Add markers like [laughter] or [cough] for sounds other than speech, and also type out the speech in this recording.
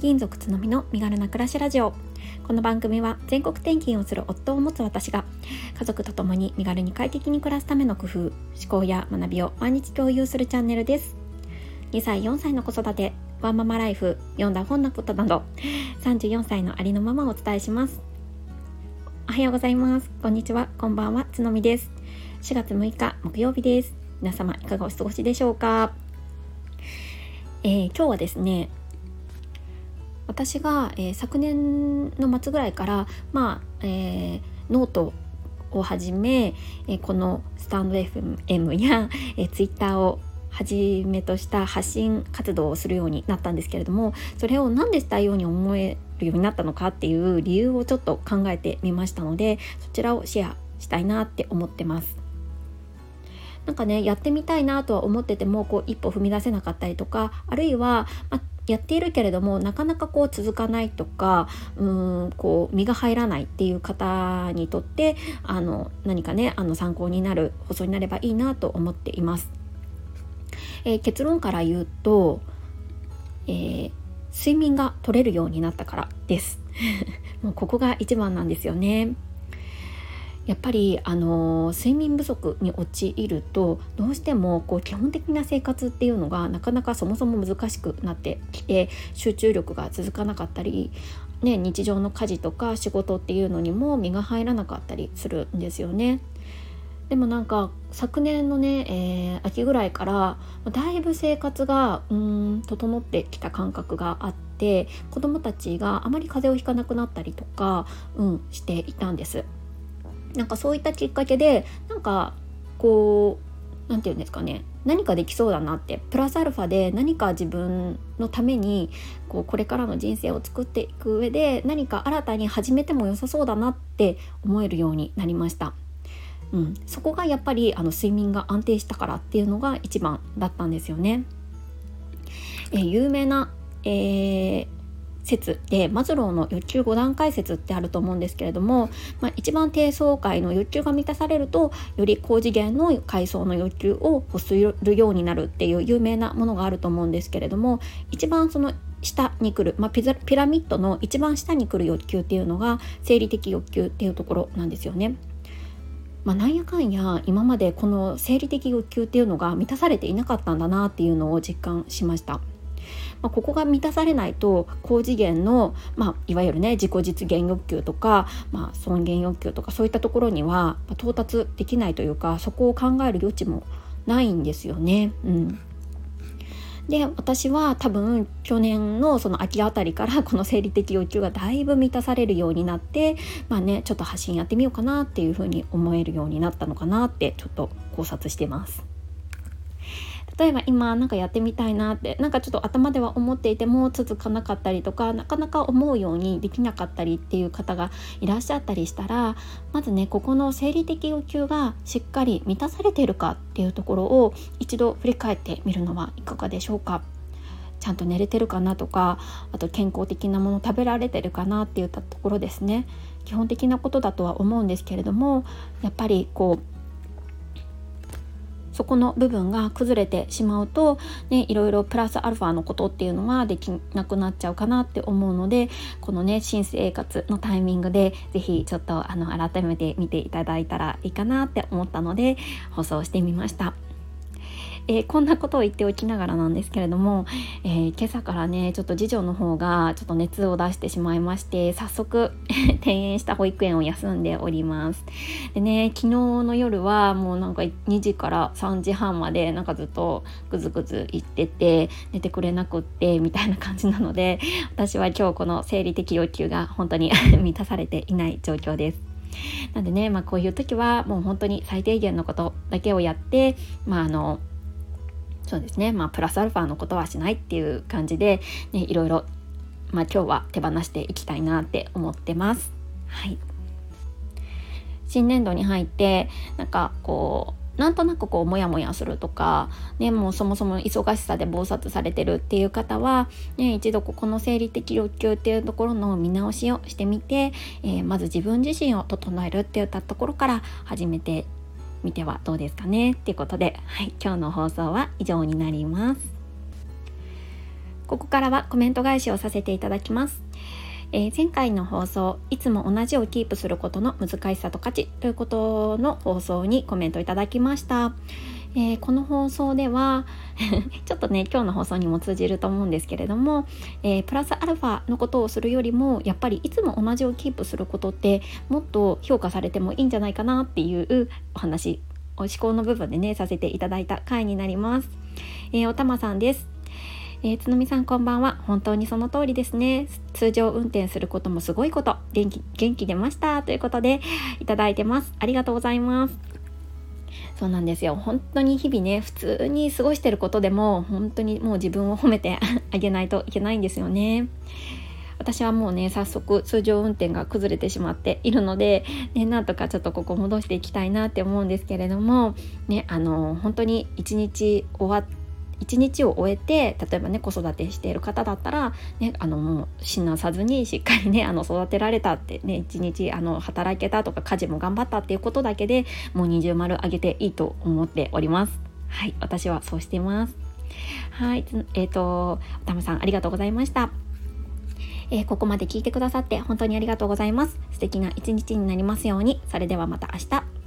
勤族つのみの身軽な暮らしラジオ。この番組は全国転勤をする夫を持つ私が家族と共に身軽に快適に暮らすための工夫思考や学びを毎日共有するチャンネルです。2歳4歳の子育てワンママライフ読んだ本のことなど34歳のありのままをお伝えします。おはようございます。こんにちは。こんばんは。つのみです。4月6日木曜日です。皆様いかがお過ごしでしょうか？えー、今日はですね私が、えー、昨年の末ぐらいからまあ、えー、ノートをはじめ、えこのスタンド FM や、え Twitter をはじめとした発信活動をするようになったんですけれどもそれを何でしたいように思えるようになったのかっていう理由をちょっと考えてみましたのでそちらをシェアしたいなって思ってます。なんかねやってみたいなとは思っててもこう一歩踏み出せなかったりとかあるいは、まやっているけれどもなかなかこう続かないとかうんこう身が入らないっていう方にとってあの何かねあの参考になる放送になればいいなと思っています。えー、結論から言うと、えー、睡眠が取れるようになったからです。[laughs] もうここが一番なんですよね。やっぱりあの睡眠不足に陥るとどうしてもこう基本的な生活っていうのがなかなかそもそも難しくなってきて集中力が続かなかったり、ね、日常の家事とか仕事っていうのにも身が入らなかったりするんですよね。でもなんか昨年のね、えー、秋ぐらいからだいぶ生活がうん整ってきた感覚があって子どもたちがあまり風邪をひかなくなったりとか、うん、していたんです。なんかそういったきっかけでなんかこう何て言うんですかね何かできそうだなってプラスアルファで何か自分のためにこうこれからの人生を作っていく上で何か新たに始めても良さそうだなって思えるようになりました。うん、そこがやっぱりあの睡眠が安定したからっていうのが一番だったんですよね。え、有名な、えー、説でマズローの欲求5段階説ってあると思うんですけれども、まあ、一番低層階の欲求が満たされるとより高次元の階層の欲求を欲するようになるっていう有名なものがあると思うんですけれども一番その下に来る、まあ、ピラミッドの一番下に来る欲求っていうのが生理的欲求っていうところなんですよね。まあ、なんやかんや今までこの生理的欲求っていうのが満たされていなかったんだなっていうのを実感しました。まあ、ここが満たされないと高次元の、まあ、いわゆるね自己実現欲求とか、まあ、尊厳欲求とかそういったところには到達できないというかそこを考える余地もないんですよね。うんで私は多分去年のその秋あたりから [laughs] この生理的欲求がだいぶ満たされるようになってまあねちょっと発信やってみようかなっていうふうに思えるようになったのかなってちょっと考察してます。例えば今なんかやってみたいなってなんかちょっと頭では思っていても続かなかったりとかなかなか思うようにできなかったりっていう方がいらっしゃったりしたらまずねここの生理的欲求がしっかり満たされているかっていうところを一度振り返ってみるのはいかがでしょうか？ちゃんと寝れてるかなとかあと健康的なもの食べられてるかなっていったところですね基本的なことだとは思うんですけれどもやっぱりこうそこの部分が崩れてしまうと、ね、いろいろプラスアルファのことっていうのはできなくなっちゃうかなって思うのでこのね新生活のタイミングで是非ちょっとあの改めて見ていただいたらいいかなって思ったので放送してみました。えー、こんなことを言っておきながらなんですけれども、えー、今朝からねちょっと次女の方がちょっと熱を出してしまいまして早速 [laughs] 転園した保育園を休んでおります。でね昨日の夜はもうなんか2時から3時半までなんかずっとぐずぐず言ってて寝てくれなくってみたいな感じなので私は今日この生理的欲求が本当に [laughs] 満たされていない状況です。なんでね、まあ、こういう時はもう本当に最低限のことだけをやって、まあ、あのそうですねまあプラスアルファのことはしないっていう感じで、ね、いろいろ、まあ、今日は手放していきたいなって思ってます。はい新年度に入ってなんかこうなんとなくこうモヤモヤするとか、ね、もうそもそも忙しさで忙殺されてるっていう方は、ね、一度ここの生理的欲求っていうところの見直しをしてみて、えー、まず自分自身を整えるっていったところから始めてみてはどうですかねっていうことで、はい、今日の放送は以上になります。ここからはコメント返しをさせていただきます。えー、前回の放送いつも同じをキープすることの難しさと価値ということの放送にコメントいただきました。えー、この放送では [laughs] ちょっとね今日の放送にも通じると思うんですけれども、えー、プラスアルファのことをするよりもやっぱりいつも同じをキープすることってもっと評価されてもいいんじゃないかなっていうお話お思考の部分でねさせていただいた回になります。えー、おたまさんです。えー、つのみさんこんばんは。本当にその通りですね。通常運転することもすごいこと。元気元気出ました。ということでいただいてます。ありがとうございます。そうなんですよ本当に日々ね普通に過ごしてることでも本当にもう自分を褒めて [laughs] あげないといけないんですよね。私はもうね早速通常運転が崩れてしまっているので、ね、なんとかちょっとここ戻していきたいなって思うんですけれども、ね、あの本当に一日終わって一日を終えて例えばね子育てしている方だったら、ね、あのもう死なさずにしっかりねあの育てられたってね一日あの働けたとか家事も頑張ったっていうことだけでもう二重丸あげていいと思っております。はい私はそうしています。はいえっ、ー、とたまさんありがとうございました。えー、ここまで聞いてくださって本当にありがとうございます。素敵な一日になりますように。それではまた明日。